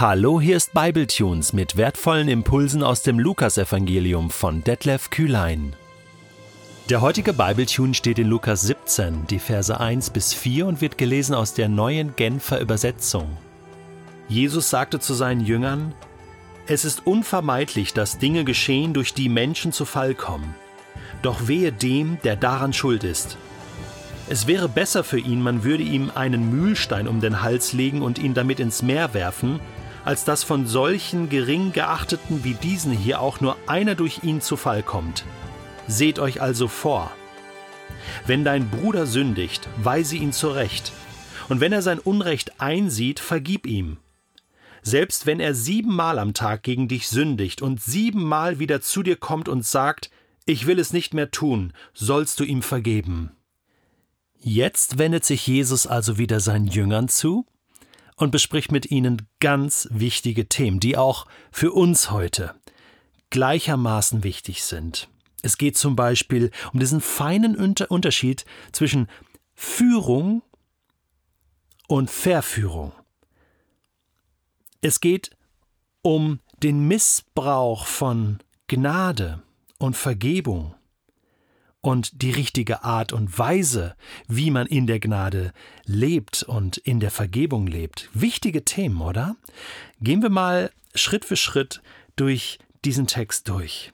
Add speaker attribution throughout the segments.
Speaker 1: Hallo, hier ist Bibletunes mit wertvollen Impulsen aus dem Lukasevangelium von Detlef Kühlein. Der heutige Bibletune steht in Lukas 17, die Verse 1 bis 4 und wird gelesen aus der neuen Genfer Übersetzung. Jesus sagte zu seinen Jüngern: Es ist unvermeidlich, dass Dinge geschehen, durch die Menschen zu Fall kommen. Doch wehe dem, der daran schuld ist. Es wäre besser für ihn, man würde ihm einen Mühlstein um den Hals legen und ihn damit ins Meer werfen, als dass von solchen gering geachteten wie diesen hier auch nur einer durch ihn zu Fall kommt. Seht euch also vor. Wenn dein Bruder sündigt, weise ihn zurecht, und wenn er sein Unrecht einsieht, vergib ihm. Selbst wenn er siebenmal am Tag gegen dich sündigt und siebenmal wieder zu dir kommt und sagt, ich will es nicht mehr tun, sollst du ihm vergeben. Jetzt wendet sich Jesus also wieder seinen Jüngern zu und bespricht mit ihnen ganz wichtige Themen, die auch für uns heute gleichermaßen wichtig sind. Es geht zum Beispiel um diesen feinen Unterschied zwischen Führung und Verführung. Es geht um den Missbrauch von Gnade und Vergebung und die richtige Art und Weise, wie man in der Gnade lebt und in der Vergebung lebt. Wichtige Themen, oder? Gehen wir mal Schritt für Schritt durch diesen Text durch.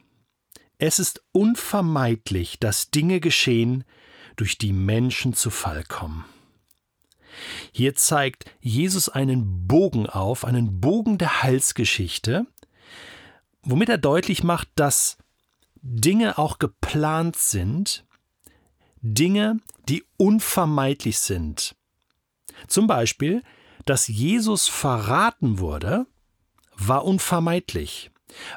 Speaker 1: Es ist unvermeidlich, dass Dinge geschehen, durch die Menschen zu Fall kommen. Hier zeigt Jesus einen Bogen auf, einen Bogen der Heilsgeschichte, womit er deutlich macht, dass Dinge auch geplant sind, Dinge, die unvermeidlich sind. Zum Beispiel, dass Jesus verraten wurde, war unvermeidlich,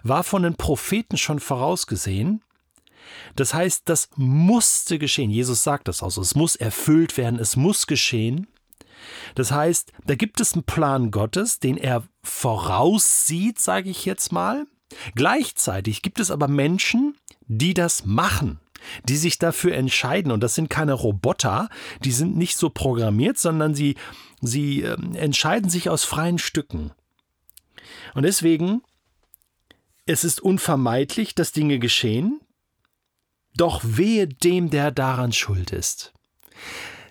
Speaker 1: war von den Propheten schon vorausgesehen. Das heißt, das musste geschehen. Jesus sagt das auch Es muss erfüllt werden, es muss geschehen. Das heißt, da gibt es einen Plan Gottes, den er voraussieht, sage ich jetzt mal. Gleichzeitig gibt es aber Menschen, die das machen, die sich dafür entscheiden. Und das sind keine Roboter, die sind nicht so programmiert, sondern sie, sie äh, entscheiden sich aus freien Stücken. Und deswegen, es ist unvermeidlich, dass Dinge geschehen, doch wehe dem, der daran schuld ist.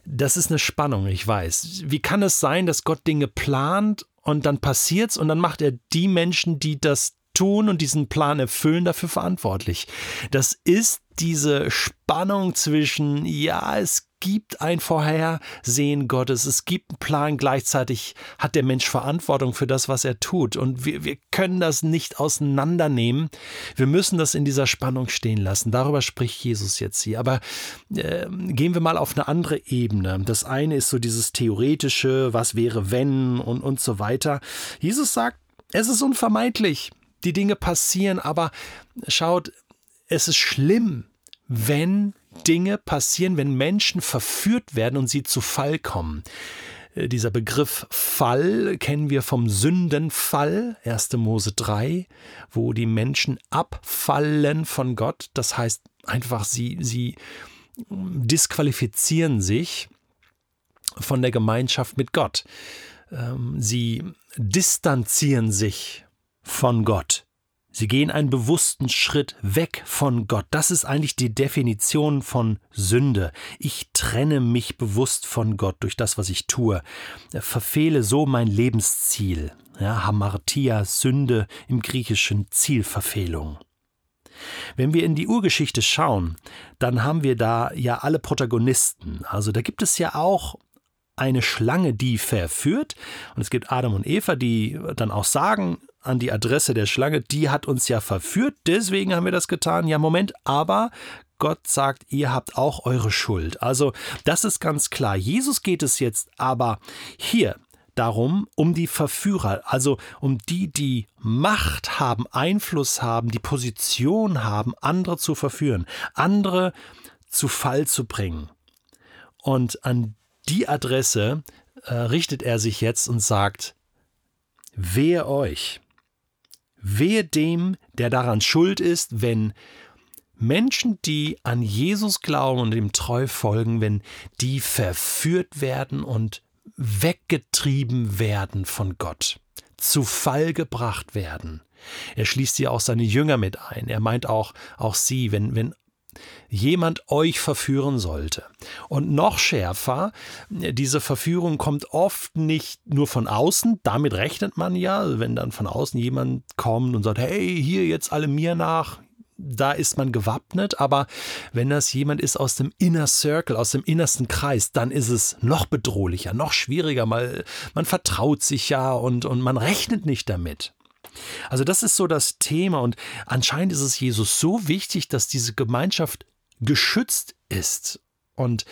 Speaker 1: Das ist eine Spannung, ich weiß. Wie kann es sein, dass Gott Dinge plant und dann passiert's und dann macht er die Menschen, die das tun und diesen Plan erfüllen, dafür verantwortlich. Das ist diese Spannung zwischen, ja, es gibt ein Vorhersehen Gottes, es gibt einen Plan, gleichzeitig hat der Mensch Verantwortung für das, was er tut. Und wir, wir können das nicht auseinandernehmen. Wir müssen das in dieser Spannung stehen lassen. Darüber spricht Jesus jetzt hier. Aber äh, gehen wir mal auf eine andere Ebene. Das eine ist so dieses theoretische, was wäre wenn und, und so weiter. Jesus sagt, es ist unvermeidlich die Dinge passieren, aber schaut, es ist schlimm, wenn Dinge passieren, wenn Menschen verführt werden und sie zu Fall kommen. Äh, dieser Begriff Fall kennen wir vom Sündenfall, 1. Mose 3, wo die Menschen abfallen von Gott. Das heißt einfach, sie, sie disqualifizieren sich von der Gemeinschaft mit Gott. Ähm, sie distanzieren sich von Gott. Sie gehen einen bewussten Schritt weg von Gott. Das ist eigentlich die Definition von Sünde. Ich trenne mich bewusst von Gott durch das, was ich tue. Verfehle so mein Lebensziel. Ja, Hamartia, Sünde im griechischen Zielverfehlung. Wenn wir in die Urgeschichte schauen, dann haben wir da ja alle Protagonisten. Also da gibt es ja auch eine Schlange, die verführt. Und es gibt Adam und Eva, die dann auch sagen, an die Adresse der Schlange, die hat uns ja verführt, deswegen haben wir das getan. Ja, Moment, aber Gott sagt, ihr habt auch eure Schuld. Also das ist ganz klar. Jesus geht es jetzt aber hier darum, um die Verführer, also um die, die Macht haben, Einfluss haben, die Position haben, andere zu verführen, andere zu Fall zu bringen. Und an die Adresse äh, richtet er sich jetzt und sagt, wehe euch, Wehe dem, der daran schuld ist, wenn Menschen, die an Jesus glauben und ihm treu folgen, wenn die verführt werden und weggetrieben werden von Gott, zu Fall gebracht werden. Er schließt hier auch seine Jünger mit ein. Er meint auch, auch sie, wenn, wenn jemand euch verführen sollte. Und noch schärfer, diese Verführung kommt oft nicht nur von außen, damit rechnet man ja, wenn dann von außen jemand kommt und sagt, hey, hier jetzt alle mir nach, da ist man gewappnet, aber wenn das jemand ist aus dem Inner Circle, aus dem innersten Kreis, dann ist es noch bedrohlicher, noch schwieriger, mal, man vertraut sich ja und, und man rechnet nicht damit. Also das ist so das Thema und anscheinend ist es Jesus so wichtig, dass diese Gemeinschaft geschützt ist. Und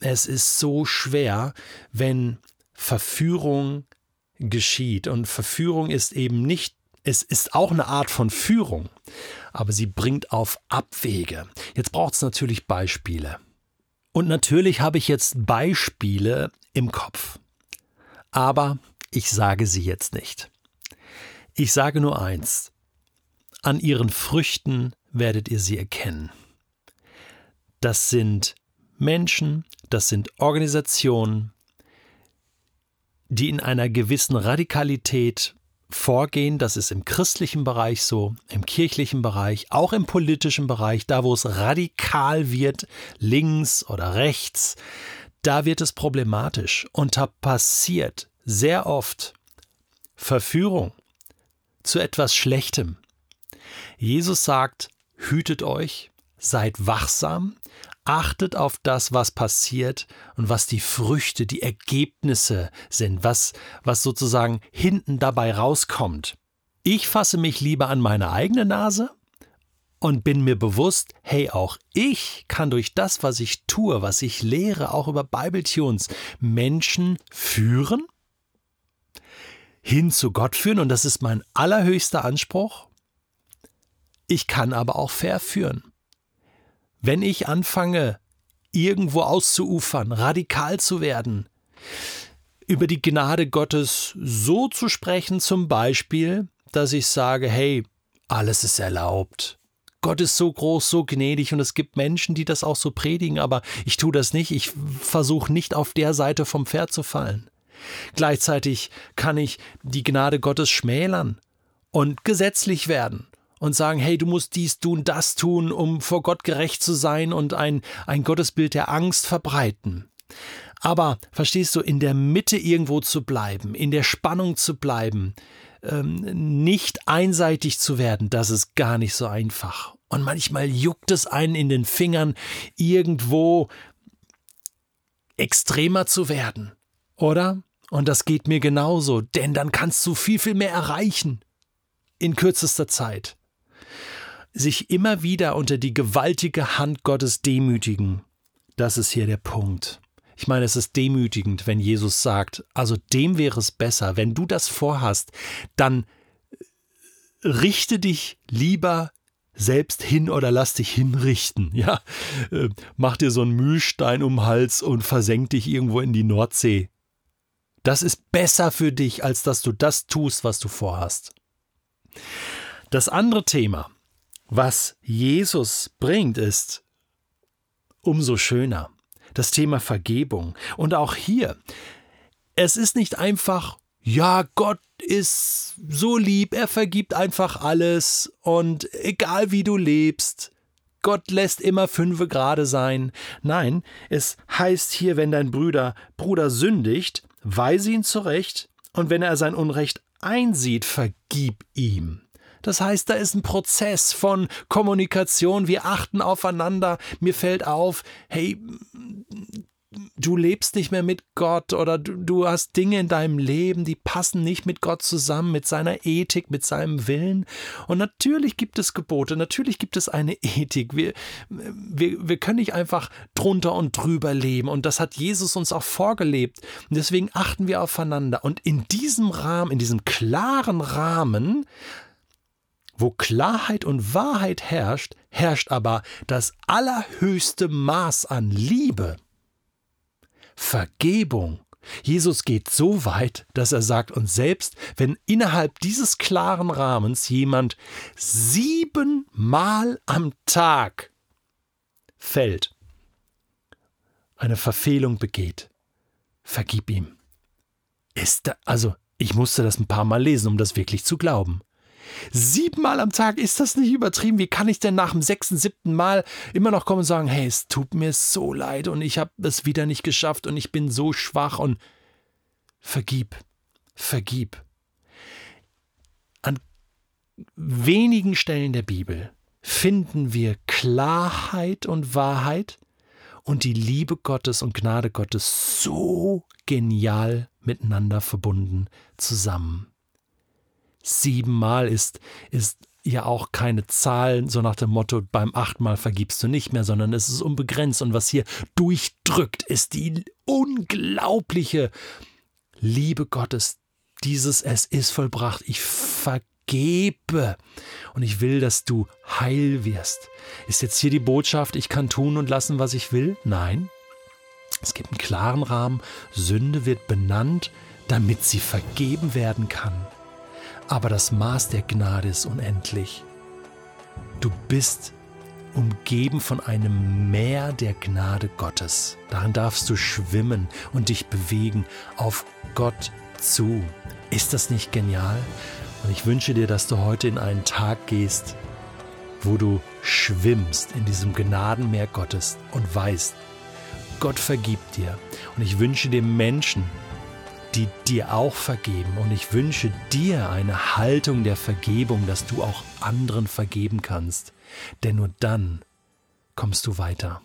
Speaker 1: es ist so schwer, wenn Verführung geschieht. Und Verführung ist eben nicht, es ist auch eine Art von Führung, aber sie bringt auf Abwege. Jetzt braucht es natürlich Beispiele. Und natürlich habe ich jetzt Beispiele im Kopf. Aber ich sage sie jetzt nicht. Ich sage nur eins. An ihren Früchten werdet ihr sie erkennen. Das sind Menschen, das sind Organisationen, die in einer gewissen Radikalität vorgehen. Das ist im christlichen Bereich so, im kirchlichen Bereich, auch im politischen Bereich, da wo es radikal wird, links oder rechts, da wird es problematisch. Und da passiert sehr oft Verführung, zu etwas Schlechtem. Jesus sagt, hütet euch, seid wachsam, achtet auf das, was passiert und was die Früchte, die Ergebnisse sind, was, was sozusagen hinten dabei rauskommt. Ich fasse mich lieber an meine eigene Nase und bin mir bewusst, hey, auch ich kann durch das, was ich tue, was ich lehre, auch über Bibletunes, Menschen führen hin zu Gott führen und das ist mein allerhöchster Anspruch. Ich kann aber auch verführen. Wenn ich anfange, irgendwo auszuufern, radikal zu werden, über die Gnade Gottes so zu sprechen, zum Beispiel, dass ich sage, hey, alles ist erlaubt. Gott ist so groß, so gnädig und es gibt Menschen, die das auch so predigen, aber ich tue das nicht. Ich versuche nicht auf der Seite vom Pferd zu fallen. Gleichzeitig kann ich die Gnade Gottes schmälern und gesetzlich werden und sagen, hey, du musst dies tun, das tun, um vor Gott gerecht zu sein und ein, ein Gottesbild der Angst verbreiten. Aber verstehst du, in der Mitte irgendwo zu bleiben, in der Spannung zu bleiben, ähm, nicht einseitig zu werden, das ist gar nicht so einfach. Und manchmal juckt es einen in den Fingern, irgendwo extremer zu werden, oder? Und das geht mir genauso, denn dann kannst du viel, viel mehr erreichen in kürzester Zeit. Sich immer wieder unter die gewaltige Hand Gottes demütigen, das ist hier der Punkt. Ich meine, es ist demütigend, wenn Jesus sagt, also dem wäre es besser, wenn du das vorhast, dann richte dich lieber selbst hin oder lass dich hinrichten. Ja, äh, mach dir so einen Mühlstein um den Hals und versenk dich irgendwo in die Nordsee. Das ist besser für dich, als dass du das tust, was du vorhast. Das andere Thema, was Jesus bringt, ist umso schöner. Das Thema Vergebung. Und auch hier, es ist nicht einfach, ja, Gott ist so lieb, er vergibt einfach alles und egal wie du lebst, Gott lässt immer fünfe gerade sein. Nein, es heißt hier, wenn dein Bruder Bruder sündigt, weise ihn zurecht, und wenn er sein Unrecht einsieht, vergib ihm. Das heißt, da ist ein Prozess von Kommunikation, wir achten aufeinander, mir fällt auf, hey, du lebst nicht mehr mit Gott oder du, du, hast Dinge in deinem Leben, die passen nicht mit Gott zusammen, mit seiner Ethik, mit seinem Willen. Und natürlich gibt es Gebote, natürlich gibt es eine Ethik. Wir, wir, wir können nicht einfach drunter und drüber leben. Und das hat Jesus uns auch vorgelebt. Und deswegen achten wir aufeinander. Und in diesem Rahmen, in diesem klaren Rahmen, wo Klarheit und Wahrheit herrscht, herrscht aber das allerhöchste Maß an Liebe. Vergebung. Jesus geht so weit, dass er sagt, und selbst wenn innerhalb dieses klaren Rahmens jemand siebenmal am Tag fällt, eine Verfehlung begeht, vergib ihm. Ist da, also Ich musste das ein paar Mal lesen, um das wirklich zu glauben. Siebenmal am Tag, ist das nicht übertrieben? Wie kann ich denn nach dem sechsten, siebten Mal immer noch kommen und sagen, hey, es tut mir so leid und ich habe es wieder nicht geschafft und ich bin so schwach und vergib, vergib. An wenigen Stellen der Bibel finden wir Klarheit und Wahrheit und die Liebe Gottes und Gnade Gottes so genial miteinander verbunden zusammen siebenmal ist, ist ja auch keine Zahl, so nach dem Motto, beim achtmal vergibst du nicht mehr, sondern es ist unbegrenzt. Und was hier durchdrückt, ist die unglaubliche Liebe Gottes. Dieses Es ist vollbracht. Ich vergebe. Und ich will, dass du heil wirst. Ist jetzt hier die Botschaft, ich kann tun und lassen, was ich will? Nein. Es gibt einen klaren Rahmen. Sünde wird benannt, damit sie vergeben werden kann aber das Maß der Gnade ist unendlich. Du bist umgeben von einem Meer der Gnade Gottes. Darin darfst du schwimmen und dich bewegen auf Gott zu. Ist das nicht genial? Und ich wünsche dir, dass du heute in einen Tag gehst, wo du schwimmst in diesem Gnadenmeer Gottes und weißt, Gott vergibt dir. Und ich wünsche dir Menschen, die dir auch vergeben. Und ich wünsche dir eine Haltung der Vergebung, dass du auch anderen vergeben kannst. Denn nur dann kommst du weiter.